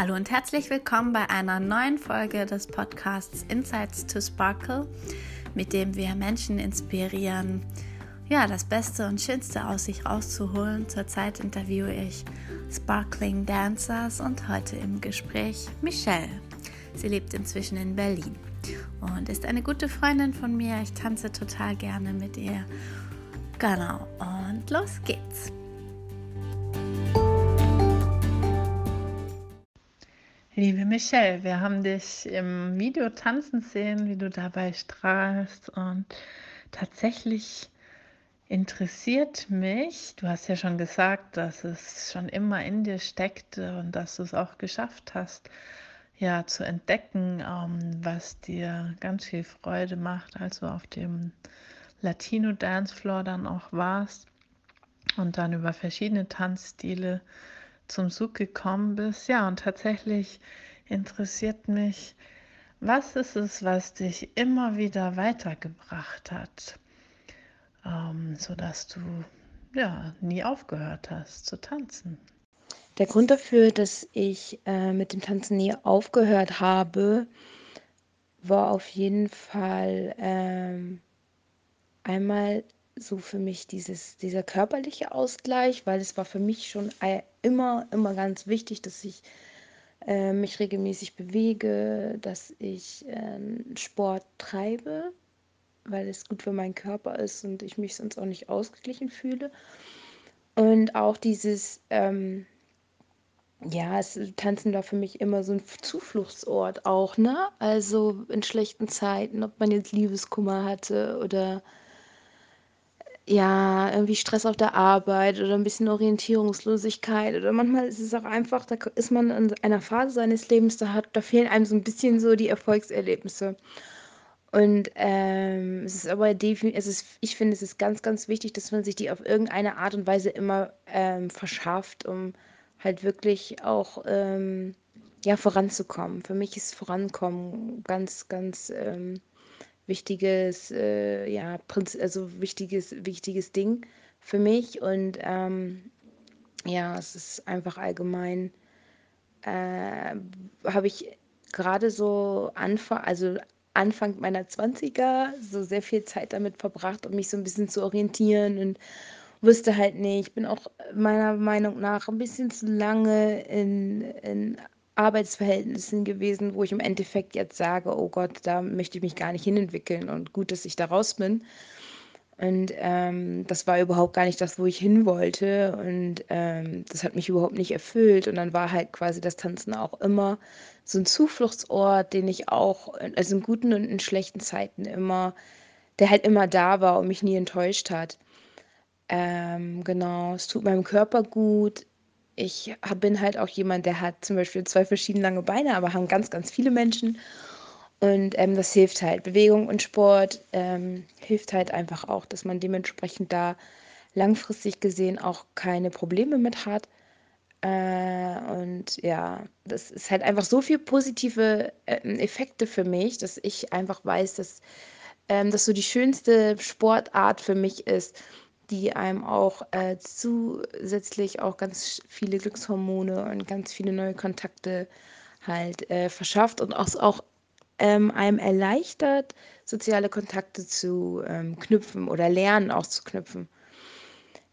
Hallo und herzlich willkommen bei einer neuen Folge des Podcasts Insights to Sparkle, mit dem wir Menschen inspirieren, ja, das Beste und Schönste aus sich rauszuholen. Zurzeit interviewe ich Sparkling Dancers und heute im Gespräch Michelle. Sie lebt inzwischen in Berlin und ist eine gute Freundin von mir. Ich tanze total gerne mit ihr. Genau, und los geht's. Liebe Michelle, wir haben dich im Video tanzen sehen, wie du dabei strahlst und tatsächlich interessiert mich, du hast ja schon gesagt, dass es schon immer in dir steckte und dass du es auch geschafft hast, ja, zu entdecken, ähm, was dir ganz viel Freude macht, als du auf dem Latino Dance Floor dann auch warst und dann über verschiedene Tanzstile zum Zug gekommen bist. Ja, und tatsächlich interessiert mich, was ist es, was dich immer wieder weitergebracht hat, ähm, sodass du ja nie aufgehört hast zu tanzen? Der Grund dafür, dass ich äh, mit dem Tanzen nie aufgehört habe, war auf jeden Fall ähm, einmal so für mich dieses, dieser körperliche Ausgleich, weil es war für mich schon immer, immer ganz wichtig, dass ich äh, mich regelmäßig bewege, dass ich äh, Sport treibe, weil es gut für meinen Körper ist und ich mich sonst auch nicht ausgeglichen fühle. Und auch dieses, ähm, ja, es, Tanzen war für mich immer so ein Zufluchtsort auch, ne? Also in schlechten Zeiten, ob man jetzt Liebeskummer hatte oder ja, irgendwie Stress auf der Arbeit oder ein bisschen Orientierungslosigkeit oder manchmal ist es auch einfach, da ist man in einer Phase seines Lebens, da hat da fehlen einem so ein bisschen so die Erfolgserlebnisse. Und, ähm, es ist aber defini es ist ich finde, es ist ganz, ganz wichtig, dass man sich die auf irgendeine Art und Weise immer, ähm, verschafft, um halt wirklich auch, ähm, ja, voranzukommen. Für mich ist Vorankommen ganz, ganz, ähm wichtiges, äh, ja, Prinz also wichtiges, wichtiges Ding für mich. Und ähm, ja, es ist einfach allgemein, äh, habe ich gerade so Anfang, also Anfang meiner 20er so sehr viel Zeit damit verbracht, um mich so ein bisschen zu orientieren und wusste halt nicht. Ich bin auch meiner Meinung nach ein bisschen zu lange in, in Arbeitsverhältnissen gewesen, wo ich im Endeffekt jetzt sage: „Oh Gott, da möchte ich mich gar nicht hinentwickeln und gut, dass ich da raus bin.“ Und, ähm, das war überhaupt gar nicht das, wo ich hin wollte und, ähm, das hat mich überhaupt nicht erfüllt und dann war halt quasi das Tanzen auch immer so 'n Zufluchtsort, den ich auch also in guten und in schlechten Zeiten immer der halt immer da war und mich nie enttäuscht hat. Ähm, genau, es tut meinem Körper gut. Ich bin halt auch jemand, der hat zum Beispiel zwei verschieden lange Beine, aber haben ganz, ganz viele Menschen. Und ähm, das hilft halt. Bewegung und Sport ähm, hilft halt einfach auch, dass man dementsprechend da langfristig gesehen auch keine Probleme mit hat. Äh, und ja, das ist halt einfach so viel positive äh, Effekte für mich, dass ich einfach weiß, dass ähm, das so die schönste Sportart für mich ist die einem auch äh, zusätzlich auch ganz viele Glückshormone und ganz viele neue Kontakte halt äh, verschafft und auch, auch ähm, einem erleichtert, soziale Kontakte zu ähm, knüpfen oder lernen auch zu knüpfen.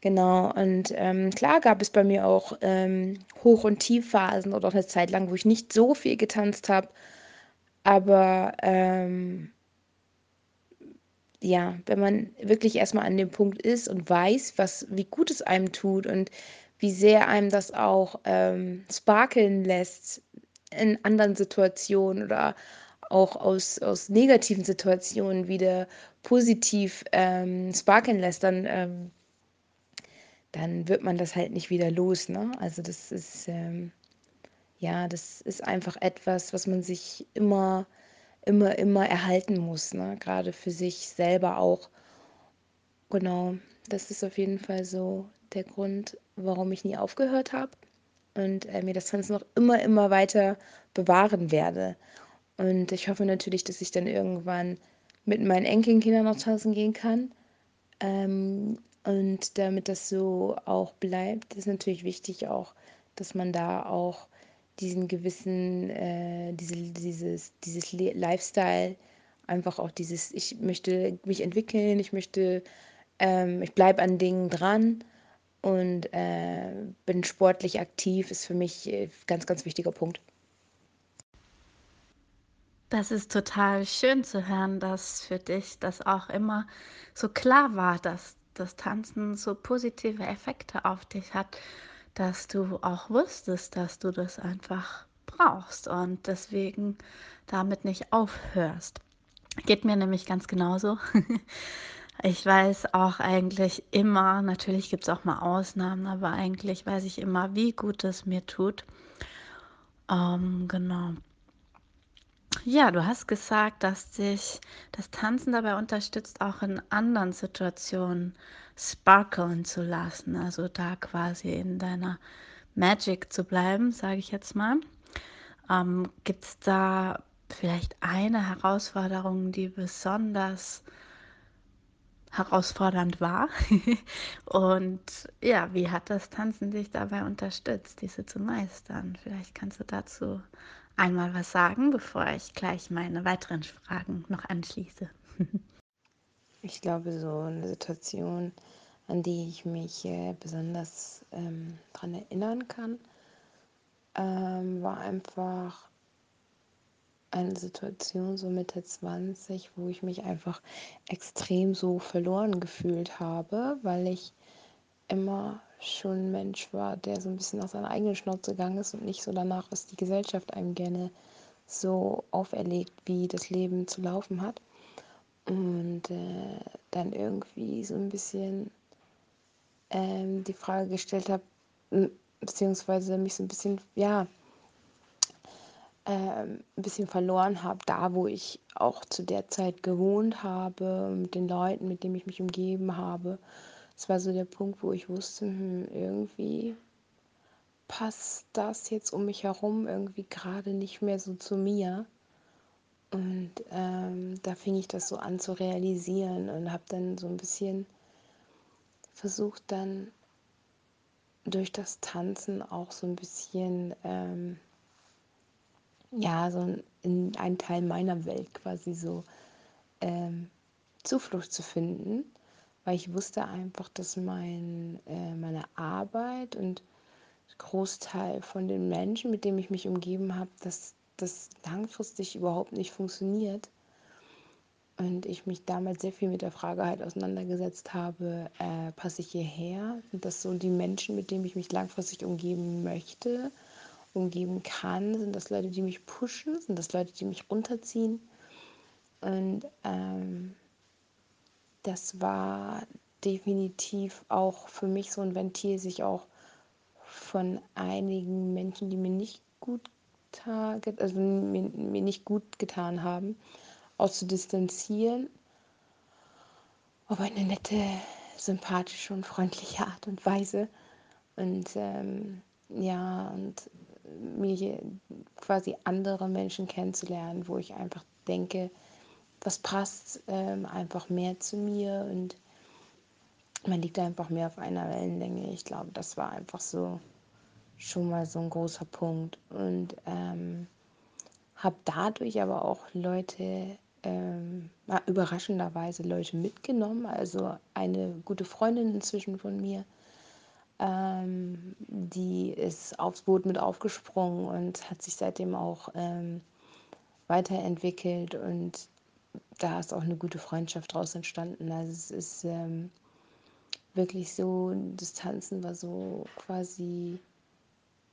Genau, und ähm, klar gab es bei mir auch ähm, Hoch- und Tiefphasen oder auch eine Zeit lang, wo ich nicht so viel getanzt habe. Aber ähm, ja, wenn man wirklich erstmal an dem Punkt ist und weiß, was wie gut es einem tut und wie sehr einem das auch, ähm, sparkeln lässt in anderen Situationen oder auch aus aus negativen Situationen wieder positiv, ähm, sparkeln lässt, dann, ähm dann wird man das halt nicht wieder los, ne? Also, das ist, ähm ja, das ist einfach etwas, was man sich immer immer immer erhalten muss, ne? Grade für sich selber auch. Genau, das ist auf jeden Fall so der Grund, warum ich nie aufgehört habe und, äh, mir das Tanzen noch immer, immer weiter bewahren werde. Und ich hoffe natürlich, dass ich dann irgendwann mit meinen Enkelkindern noch tanzen gehen kann. Ähm, und damit das so auch bleibt, ist natürlich wichtig auch, dass man da auch diesen gewissen, äh, diese, dieses, dieses Lifestyle, einfach auch dieses, ich möchte mich entwickeln, ich möchte, ähm, ich bleibe an Dingen dran und äh, bin sportlich aktiv, ist für mich äh, ganz, ganz wichtiger Punkt. Das ist total schön zu hören, dass für dich das auch immer so klar war, dass das Tanzen so positive Effekte auf dich hat, dass du auch wusstest, dass du das einfach brauchst und deswegen damit nicht aufhörst. Geht mir nämlich ganz genauso. Ich weiß auch eigentlich immer, natürlich gibt es auch mal Ausnahmen, aber eigentlich weiß ich immer, wie gut es mir tut. Ähm, genau. Ja, du hast gesagt, dass dich das Tanzen dabei unterstützt, auch in anderen Situationen sparkeln zu lassen, also da quasi in deiner Magic zu bleiben, sage ich jetzt mal. Ähm, Gibt es da vielleicht eine Herausforderung, die besonders herausfordernd war? Und ja, wie hat das Tanzen dich dabei unterstützt, diese zu meistern? Vielleicht kannst du dazu einmal was sagen, bevor ich gleich meine weiteren Fragen noch anschließe. ich glaube, so eine Situation, an die ich mich äh, besonders ähm, daran erinnern kann, ähm, war einfach eine Situation so Mitte 20, wo ich mich einfach extrem so verloren gefühlt habe, weil ich immer schon ein Mensch war, der so ein bisschen aus seiner eigenen Schnauze gegangen ist und nicht so danach, was die Gesellschaft einem gerne so auferlegt, wie das Leben zu laufen hat. Und äh, dann irgendwie so ein bisschen ähm, die Frage gestellt habe, beziehungsweise mich so ein bisschen, ja, ähm, ein bisschen verloren habe, da wo ich auch zu der Zeit gewohnt habe, mit den Leuten, mit denen ich mich umgeben habe. Es war so der Punkt, wo ich wusste, hm, irgendwie passt das jetzt um mich herum irgendwie gerade nicht mehr so zu mir. Und ähm, da fing ich das so an zu realisieren und habe dann so ein bisschen versucht, dann durch das Tanzen auch so ein bisschen, ähm, ja, so in einen Teil meiner Welt quasi so ähm, Zuflucht zu finden, weil ich wusste einfach, dass mein, äh, meine Arbeit und Großteil von den Menschen, mit denen ich mich umgeben habe, dass das langfristig überhaupt nicht funktioniert. Und ich mich damals sehr viel mit der Frage halt auseinandergesetzt habe, äh, passe ich hierher? Sind das so die Menschen, mit denen ich mich langfristig umgeben möchte, umgeben kann? Sind das Leute, die mich pushen? Sind das Leute, die mich runterziehen? Und ähm, das war definitiv auch für mich so ein Ventil, sich auch von einigen Menschen, die mir nicht gut also mir, mir nicht gut getan haben, auszudistanzieren. Auf eine nette, sympathische und freundliche Art und Weise. Und ähm, ja, und mir quasi andere Menschen kennenzulernen, wo ich einfach denke, was passt ähm, einfach mehr zu mir und man liegt einfach mehr auf einer Wellenlänge. Ich glaube, das war einfach so schon mal so ein großer Punkt. Und ähm, habe dadurch aber auch Leute, ähm, überraschenderweise Leute mitgenommen. Also eine gute Freundin inzwischen von mir, ähm, die ist aufs Boot mit aufgesprungen und hat sich seitdem auch ähm, weiterentwickelt und da ist auch eine gute Freundschaft draus entstanden. Also es ist ähm, wirklich so, das Tanzen war so quasi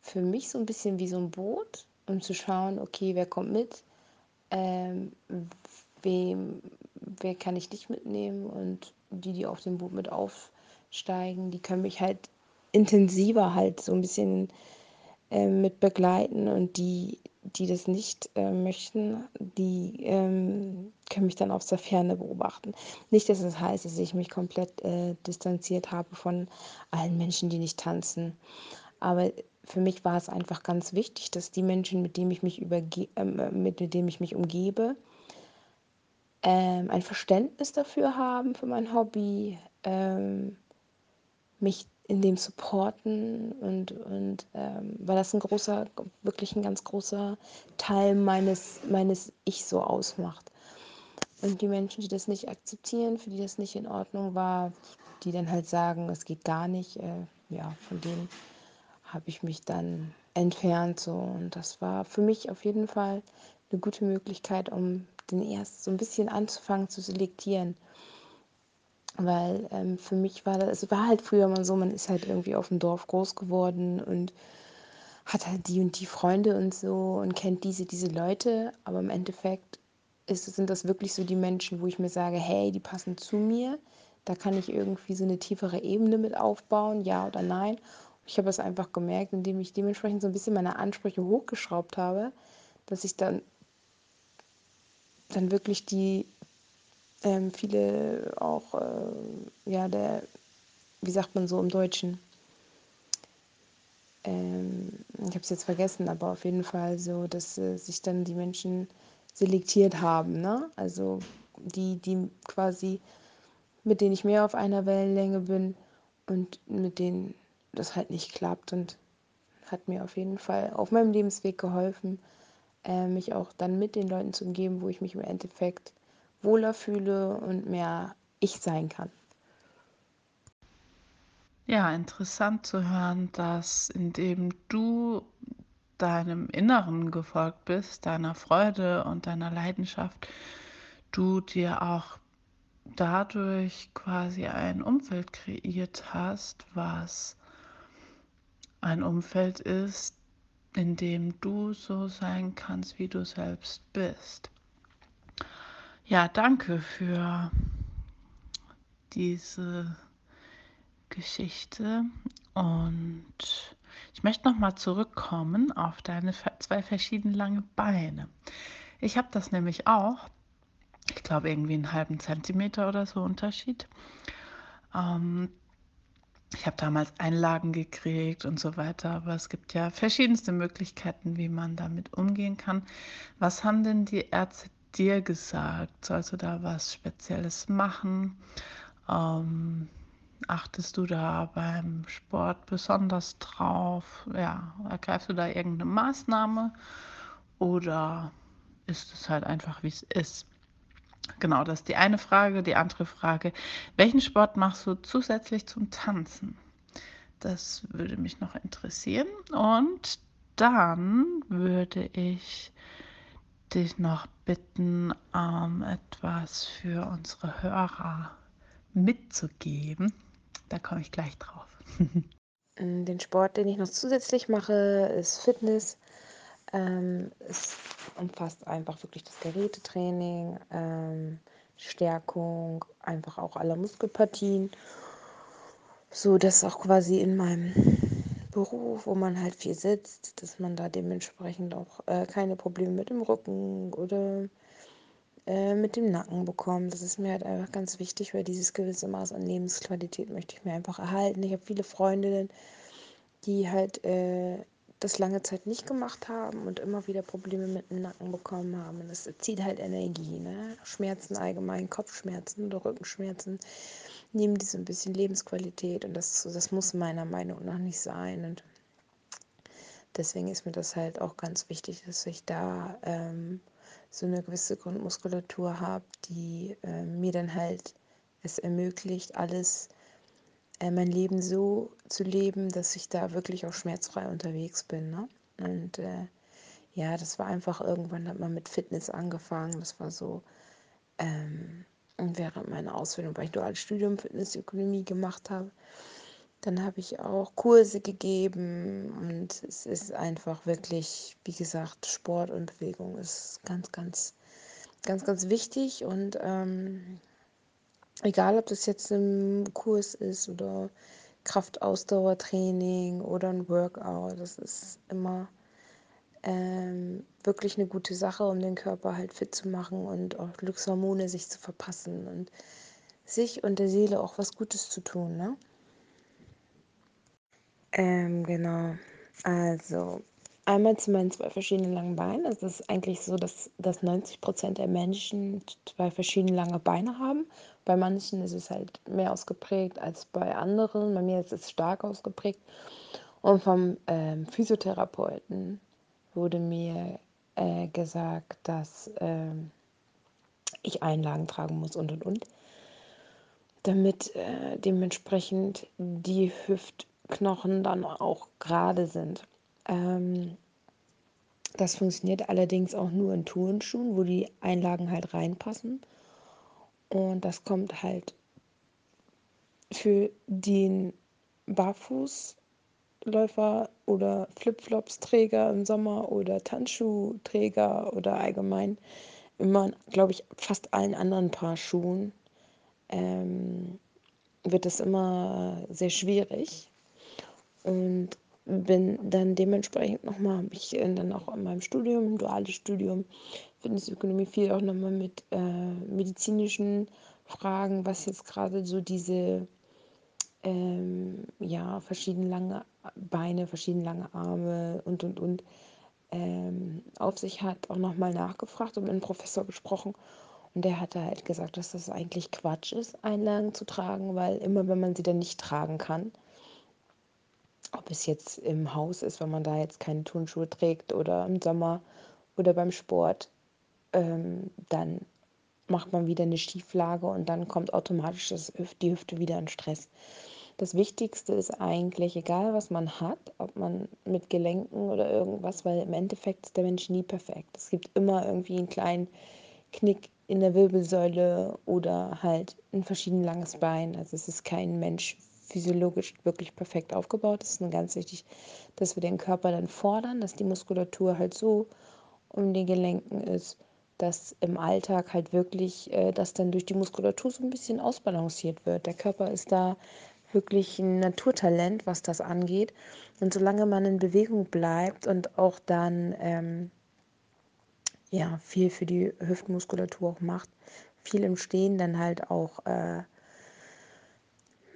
für mich so ein bisschen wie so ein Boot, um zu schauen, okay, wer kommt mit, ähm, wem, wer kann ich nicht mitnehmen? Und die, die auf dem Boot mit aufsteigen, die können mich halt intensiver halt so ein bisschen äh, mit begleiten. Und die, die das nicht äh, möchten, die ähm, können mich dann aus der Ferne beobachten. Nicht, dass es das heißt, dass ich mich komplett äh, distanziert habe von allen Menschen, die nicht tanzen. Aber für mich war es einfach ganz wichtig, dass die Menschen, mit denen ich mich, überge äh, mit, mit denen ich mich umgebe, ähm, ein Verständnis dafür haben, für mein Hobby, ähm, mich in dem supporten und, und ähm, weil das ein großer, wirklich ein ganz großer Teil meines, meines Ich so ausmacht. Und die Menschen, die das nicht akzeptieren, für die das nicht in Ordnung war, die dann halt sagen, es geht gar nicht, äh, ja, von denen habe ich mich dann entfernt so und das war für mich auf jeden Fall eine gute Möglichkeit, um den erst so ein bisschen anzufangen zu selektieren. Weil ähm, für mich war das, es war halt früher mal so, man ist halt irgendwie auf dem Dorf groß geworden und hat halt die und die Freunde und so und kennt diese, diese Leute, aber im Endeffekt ist, sind das wirklich so die Menschen, wo ich mir sage, hey, die passen zu mir, da kann ich irgendwie so eine tiefere Ebene mit aufbauen, ja oder nein. Ich habe es einfach gemerkt, indem ich dementsprechend so ein bisschen meine Ansprüche hochgeschraubt habe, dass ich dann, dann wirklich die ähm, viele auch, äh, ja, der, wie sagt man so im Deutschen? Ähm, ich habe es jetzt vergessen, aber auf jeden Fall so, dass äh, sich dann die Menschen selektiert haben, ne? Also die, die quasi, mit denen ich mehr auf einer Wellenlänge bin und mit denen das halt nicht klappt und hat mir auf jeden Fall auf meinem Lebensweg geholfen, äh, mich auch dann mit den Leuten zu umgeben, wo ich mich im Endeffekt wohler fühle und mehr ich sein kann. Ja, interessant zu hören, dass indem du deinem Inneren gefolgt bist, deiner Freude und deiner Leidenschaft, du dir auch dadurch quasi ein Umfeld kreiert hast, was ein Umfeld ist, in dem du so sein kannst, wie du selbst bist. Ja, danke für diese Geschichte und ich möchte nochmal zurückkommen auf deine zwei verschiedene lange Beine. Ich habe das nämlich auch. Ich glaube irgendwie einen halben Zentimeter oder so Unterschied. Ähm, ich habe damals Einlagen gekriegt und so weiter, aber es gibt ja verschiedenste Möglichkeiten, wie man damit umgehen kann. Was haben denn die Ärzte dir gesagt? Sollst du da was Spezielles machen? Ähm, achtest du da beim Sport besonders drauf? Ja, ergreifst du da irgendeine Maßnahme oder ist es halt einfach, wie es ist? Genau, das ist die eine Frage. Die andere Frage, welchen Sport machst du zusätzlich zum Tanzen? Das würde mich noch interessieren. Und dann würde ich dich noch bitten, ähm, etwas für unsere Hörer mitzugeben. Da komme ich gleich drauf. Den Sport, den ich noch zusätzlich mache, ist Fitness. Ähm, es umfasst einfach wirklich das Gerätetraining, ähm, Stärkung, einfach auch aller Muskelpartien. So dass auch quasi in meinem Beruf, wo man halt viel sitzt, dass man da dementsprechend auch äh, keine Probleme mit dem Rücken oder äh, mit dem Nacken bekommt. Das ist mir halt einfach ganz wichtig, weil dieses gewisse Maß an Lebensqualität möchte ich mir einfach erhalten. Ich habe viele Freundinnen, die halt äh, das lange Zeit nicht gemacht haben und immer wieder Probleme mit dem Nacken bekommen haben. Das zieht halt Energie. Ne? Schmerzen allgemein, Kopfschmerzen oder Rückenschmerzen nehmen die so ein bisschen Lebensqualität und das, das muss meiner Meinung nach nicht sein. Und deswegen ist mir das halt auch ganz wichtig, dass ich da ähm, so eine gewisse Grundmuskulatur habe, die äh, mir dann halt es ermöglicht, alles äh, mein Leben so zu leben, dass ich da wirklich auch schmerzfrei unterwegs bin. Ne? Und äh, ja, das war einfach irgendwann hat man mit Fitness angefangen. Das war so ähm, während meiner Ausbildung, weil ich duales Studium Fitnessökonomie gemacht habe. Dann habe ich auch Kurse gegeben und es ist einfach wirklich, wie gesagt, Sport und Bewegung ist ganz, ganz, ganz, ganz wichtig und ähm, egal, ob das jetzt ein Kurs ist oder Kraftausdauertraining oder ein Workout, das ist immer ähm, wirklich eine gute Sache, um den Körper halt fit zu machen und auch Glückshormone sich zu verpassen und sich und der Seele auch was Gutes zu tun, ne? Ähm, genau. Also, einmal zu meinen zwei verschiedenen langen Beinen. Es ist eigentlich so, dass, dass 90 Prozent der Menschen zwei verschiedene lange Beine haben. Bei manchen ist es halt mehr ausgeprägt als bei anderen. Bei mir ist es stark ausgeprägt. Und vom ähm, Physiotherapeuten wurde mir äh, gesagt, dass ähm, ich Einlagen tragen muss und und und. Damit äh, dementsprechend die Hüftknochen dann auch gerade sind. Ähm, das funktioniert allerdings auch nur in Turnschuhen, wo die Einlagen halt reinpassen. Und das kommt halt für den Barfußläufer oder Flipflops-Träger im Sommer oder Tanzschuhträger oder allgemein immer, glaube ich, fast allen anderen Paar Schuhen ähm, wird es immer sehr schwierig. Und bin dann dementsprechend nochmal, habe ich dann auch in meinem Studium, duales Studium, Fitnessökonomie viel auch nochmal mit äh, medizinischen Fragen, was jetzt gerade so diese ähm, ja, verschieden lange Beine, verschieden lange Arme und und und ähm, auf sich hat, auch nochmal nachgefragt und mit einem Professor gesprochen. Und der hatte halt gesagt, dass das eigentlich Quatsch ist, Einlagen zu tragen, weil immer wenn man sie dann nicht tragen kann, ob es jetzt im Haus ist, wenn man da jetzt keine Turnschuhe trägt oder im Sommer oder beim Sport, ähm, dann macht man wieder eine Schieflage und dann kommt automatisch das, die Hüfte wieder in Stress. Das Wichtigste ist eigentlich, egal was man hat, ob man mit Gelenken oder irgendwas, weil im Endeffekt ist der Mensch nie perfekt. Es gibt immer irgendwie einen kleinen Knick in der Wirbelsäule oder halt ein verschieden langes Bein. Also es ist kein Mensch physiologisch wirklich perfekt aufgebaut. Es ist ganz wichtig, dass wir den Körper dann fordern, dass die Muskulatur halt so um die Gelenken ist, dass im Alltag halt wirklich äh, das dann durch die Muskulatur so ein bisschen ausbalanciert wird. Der Körper ist da wirklich ein Naturtalent, was das angeht. Und solange man in Bewegung bleibt und auch dann ähm, ja, viel für die Hüftmuskulatur auch macht, viel im Stehen dann halt auch äh,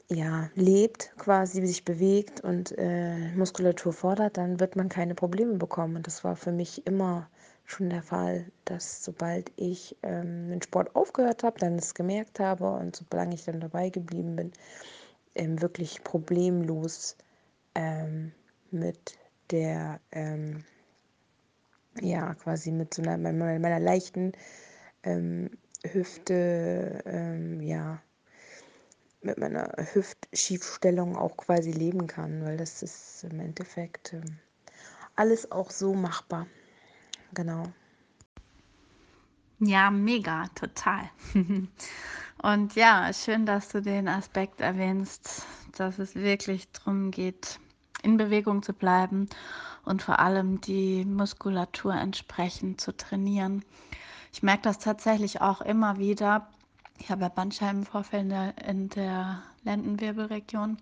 ja, lebt, quasi sich bewegt und äh, Muskulatur fordert, dann wird man keine Probleme bekommen. Und das war für mich immer schon der Fall, dass sobald ich ähm, den Sport aufgehört habe, dann es gemerkt habe und solange ich dann dabei geblieben bin, ähm, wirklich problemlos ähm, mit der, ähm, ja, quasi mit so einer, meiner, meiner leichten ähm, Hüfte, ähm, ja, mit meiner Hüftschiefstellung auch quasi leben kann, weil das ist im Endeffekt alles auch so machbar. Genau. Ja, mega, total. Und ja, schön, dass du den Aspekt erwähnst, dass es wirklich darum geht, in Bewegung zu bleiben und vor allem die Muskulatur entsprechend zu trainieren. Ich merke das tatsächlich auch immer wieder, ich habe ja Bandscheibenvorfälle in der, in der Lendenwirbelregion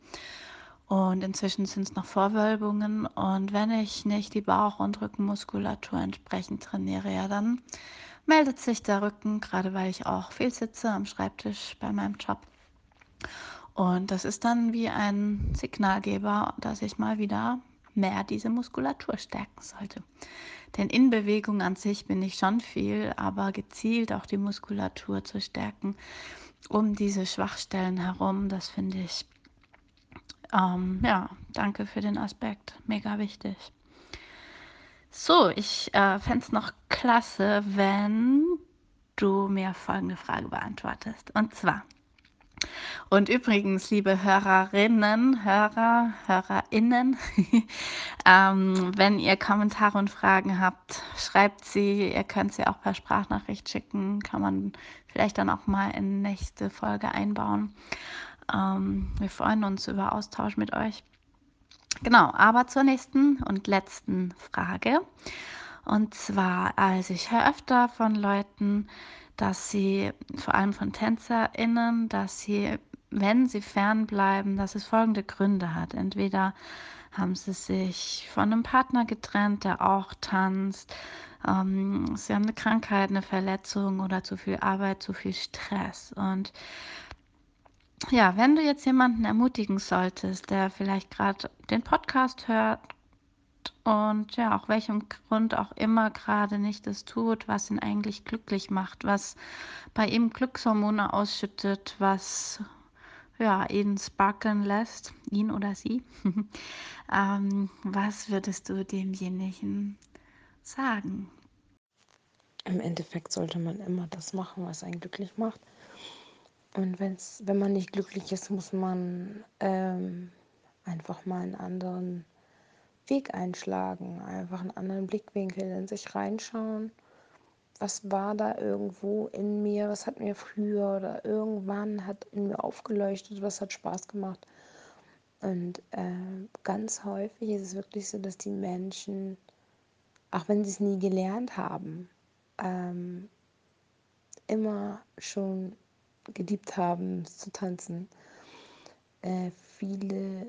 und inzwischen sind es noch Vorwölbungen. Und wenn ich nicht die Bauch- und Rückenmuskulatur entsprechend trainiere, ja, dann meldet sich der Rücken, gerade weil ich auch viel sitze am Schreibtisch bei meinem Job. Und das ist dann wie ein Signalgeber, dass ich mal wieder mehr diese Muskulatur stärken sollte. Denn in Bewegung an sich bin ich schon viel, aber gezielt auch die Muskulatur zu stärken, um diese Schwachstellen herum, das finde ich, ähm, ja, danke für den Aspekt, mega wichtig. So, ich äh, fände es noch klasse, wenn du mir folgende Frage beantwortest. Und zwar, und übrigens, liebe Hörerinnen, Hörer, Hörerinnen, ähm, wenn ihr Kommentare und Fragen habt, schreibt sie. Ihr könnt sie auch per Sprachnachricht schicken. Kann man vielleicht dann auch mal in nächste Folge einbauen. Ähm, wir freuen uns über Austausch mit euch. Genau, aber zur nächsten und letzten Frage. Und zwar, also ich höre öfter von Leuten, dass sie, vor allem von TänzerInnen, dass sie wenn sie fernbleiben, dass es folgende Gründe hat. Entweder haben sie sich von einem Partner getrennt, der auch tanzt. Ähm, sie haben eine Krankheit, eine Verletzung oder zu viel Arbeit, zu viel Stress. Und ja, wenn du jetzt jemanden ermutigen solltest, der vielleicht gerade den Podcast hört und ja, auch welchem Grund auch immer gerade nicht das tut, was ihn eigentlich glücklich macht, was bei ihm Glückshormone ausschüttet, was ja, ihn sparkeln lässt, ihn oder sie. ähm, was würdest du demjenigen sagen? Im Endeffekt sollte man immer das machen, was einen glücklich macht. Und wenn's, wenn man nicht glücklich ist, muss man ähm, einfach mal einen anderen Weg einschlagen, einfach einen anderen Blickwinkel in sich reinschauen. Was war da irgendwo in mir? Was hat mir früher oder irgendwann hat in mir aufgeleuchtet? Was hat Spaß gemacht? Und äh, ganz häufig ist es wirklich so, dass die Menschen, auch wenn sie es nie gelernt haben, ähm, immer schon geliebt haben zu tanzen. Äh, viele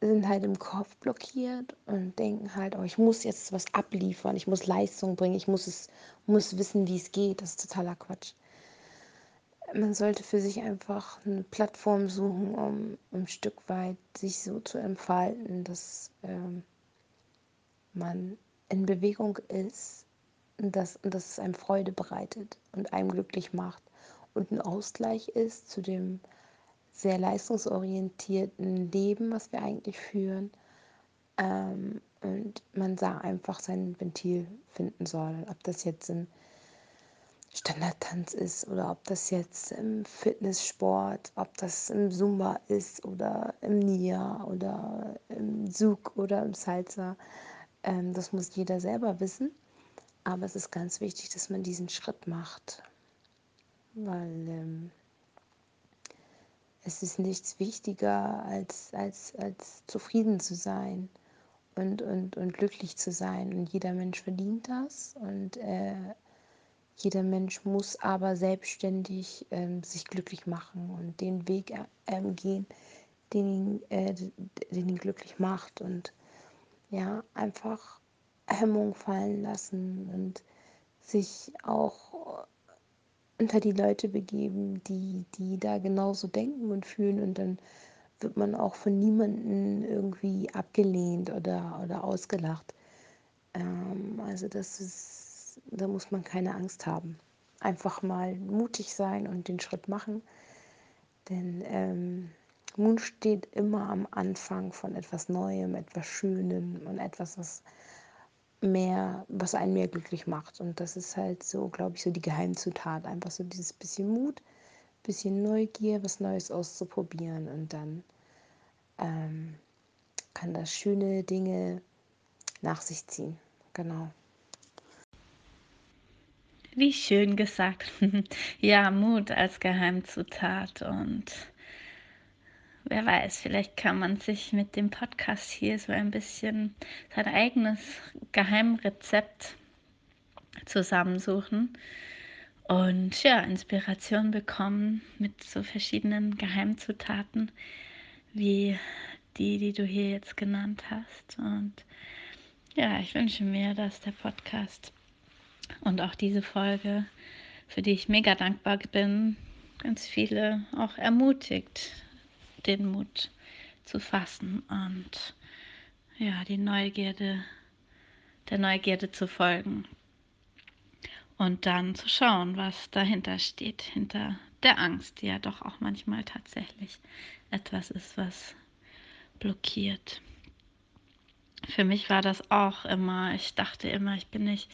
sind halt im Kopf blockiert und denken halt, oh, ich muss jetzt was abliefern, ich muss Leistung bringen, ich muss es, muss wissen, wie es geht. Das ist totaler Quatsch. Man sollte für sich einfach eine Plattform suchen, um, ein Stück weit sich so zu entfalten, dass ähm, man in Bewegung ist und dass, und dass es einem Freude bereitet und einem glücklich macht und ein Ausgleich ist zu dem sehr leistungsorientierten Leben, was wir eigentlich führen. Ähm, und man da einfach sein Ventil finden soll. Ob das jetzt ein Standardtanz ist oder ob das jetzt im Fitnesssport, ob das im Zumba ist oder im Nia oder im Zug oder im Salsa. Ähm, das muss jeder selber wissen. Aber es ist ganz wichtig, dass man diesen Schritt macht. Weil ähm, es ist nichts wichtiger, als, als, als zufrieden zu sein und, und, und glücklich zu sein. Und jeder Mensch verdient das. Und äh, jeder Mensch muss aber selbstständig ähm, sich glücklich machen und den Weg äh, gehen, den ihn, äh, den ihn glücklich macht. Und ja, einfach Hemmung fallen lassen und sich auch unter die Leute begeben, die, die da genauso denken und fühlen und dann wird man auch von niemandem irgendwie abgelehnt oder, oder ausgelacht. Ähm, also das ist, da muss man keine Angst haben. Einfach mal mutig sein und den Schritt machen. Denn ähm, Mut steht immer am Anfang von etwas Neuem, etwas Schönem und etwas, was mehr, was einen mehr glücklich macht. Und das ist halt so, glaube ich, so die Geheimzutat. Einfach so dieses bisschen Mut, bisschen Neugier, was Neues auszuprobieren. Und dann ähm, kann das schöne Dinge nach sich ziehen. Genau. Wie schön gesagt. ja, Mut als Geheimzutat und wer weiß, vielleicht kann man sich mit dem Podcast hier so ein bisschen sein eigenes Geheimrezept zusammensuchen und ja, Inspiration bekommen mit so verschiedenen Geheimzutaten wie die, die du hier jetzt genannt hast. Und ja, ich wünsche mir, dass der Podcast und auch diese Folge, für die ich mega dankbar bin, ganz viele auch ermutigt, den Mut zu fassen und ja, die Neugierde, der Neugierde zu folgen und dann zu schauen, was dahinter steht, hinter der Angst, die ja doch auch manchmal tatsächlich etwas ist, was blockiert. Für mich war das auch immer, ich dachte immer, ich bin nicht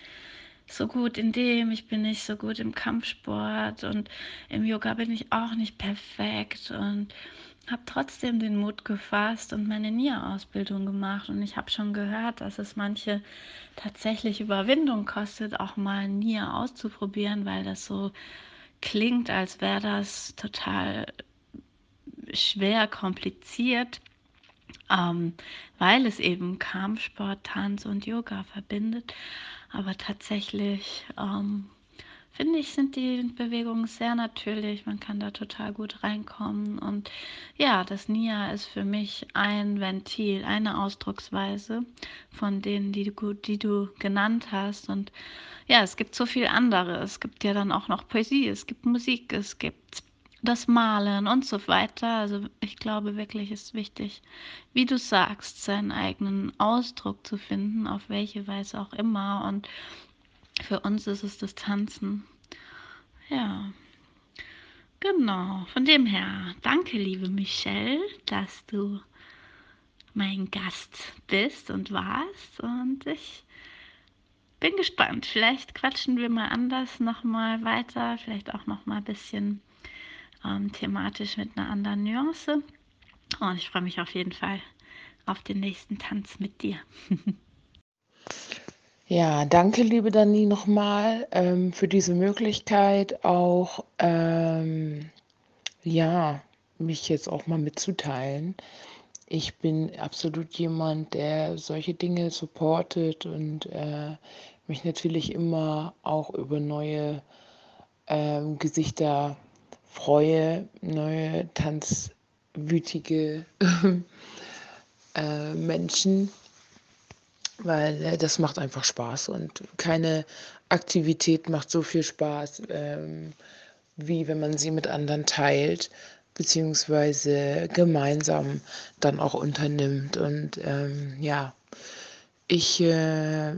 so gut in dem, ich bin nicht so gut im Kampfsport und im Yoga bin ich auch nicht perfekt und habe trotzdem den Mut gefasst und meine NIA-Ausbildung gemacht. Und ich habe schon gehört, dass es manche tatsächlich Überwindung kostet, auch mal NIA auszuprobieren, weil das so klingt, als wäre das total schwer, kompliziert, ähm, weil es eben Kampfsport, Tanz und Yoga verbindet. Aber tatsächlich ähm, finde ich, sind die Bewegungen sehr natürlich. Man kann da total gut reinkommen. Und ja, das Nia ist für mich ein Ventil, eine Ausdrucksweise von denen, die du, die du genannt hast. Und ja, es gibt so viel andere. Es gibt ja dann auch noch Poesie, es gibt Musik, es gibt das Malen und so weiter. Also ich glaube wirklich ist wichtig, wie du sagst, seinen eigenen Ausdruck zu finden, auf welche Weise auch immer. Und für uns ist es das Tanzen. Ja. Genau. Von dem her, danke, liebe Michelle, dass du mein Gast bist und warst. Und ich bin gespannt. Vielleicht quatschen wir mal anders nochmal weiter, vielleicht auch nochmal ein bisschen ähm, thematisch mit einer anderen Nuance. Und ich freue mich auf jeden Fall auf den nächsten Tanz mit dir. ja, danke, liebe Dani, nochmal ähm, für diese Möglichkeit, auch ähm, ja, mich jetzt auch mal mitzuteilen. Ich bin absolut jemand, der solche Dinge supportet und äh, mich natürlich immer auch über neue ähm, Gesichter freue, neue tanzwütige äh, Menschen, weil äh, das macht einfach Spaß und keine Aktivität macht so viel Spaß, ähm, wie wenn man sie mit anderen teilt beziehungsweise gemeinsam dann auch unternimmt. Und ähm, ja, ich äh,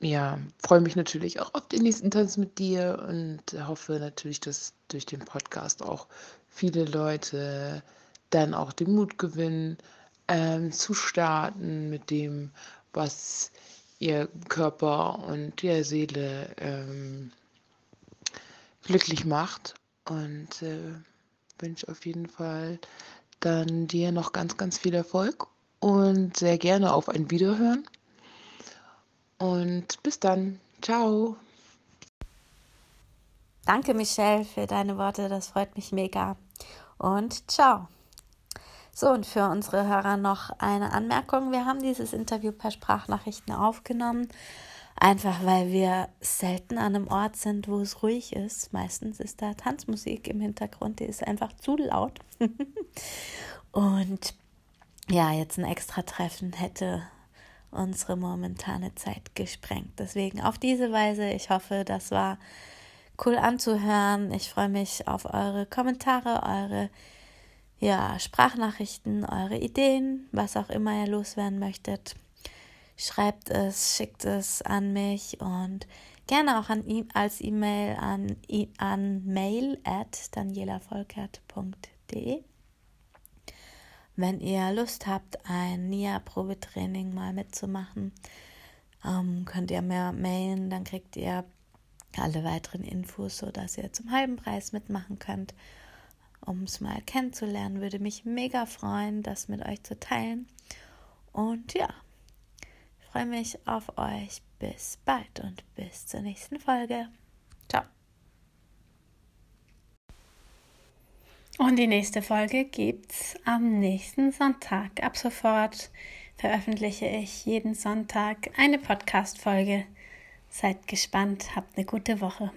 ja, freue mich natürlich auch auf den nächsten Tanz mit dir und hoffe natürlich, dass durch den Podcast auch viele Leute dann auch den Mut gewinnen, ähm, zu starten mit dem, was ihr Körper und ihre Seele ähm, glücklich macht. Und äh, wünsche auf jeden Fall dann dir noch ganz, ganz viel Erfolg und sehr gerne auf ein Wiederhören. Und bis dann. Ciao. Danke, Michelle, für deine Worte. Das freut mich mega. Und ciao. So, und für unsere Hörer noch eine Anmerkung. Wir haben dieses Interview per Sprachnachrichten aufgenommen. Einfach weil wir selten an einem Ort sind, wo es ruhig ist. Meistens ist da Tanzmusik im Hintergrund, die ist einfach zu laut. und ja, jetzt ein extra Treffen hätte unsere momentane Zeit gesprengt. Deswegen auf diese Weise, ich hoffe, das war cool anzuhören. Ich freue mich auf eure Kommentare, eure ja, Sprachnachrichten, eure Ideen, was auch immer ihr loswerden möchtet. Schreibt es, schickt es an mich und gerne auch an e als E-Mail an, an mail at danielavolkert.de. Wenn ihr Lust habt, ein NIA-Probetraining mal mitzumachen, ähm, könnt ihr mir mailen, dann kriegt ihr alle weiteren Infos, sodass ihr zum halben Preis mitmachen könnt. Um es mal kennenzulernen, würde mich mega freuen, das mit euch zu teilen. Und ja, ich freue mich auf euch. Bis bald und bis zur nächsten Folge. Ciao. Und die nächste Folge gibt's am nächsten Sonntag. Ab sofort veröffentliche ich jeden Sonntag eine Podcast-Folge. Seid gespannt, habt eine gute Woche.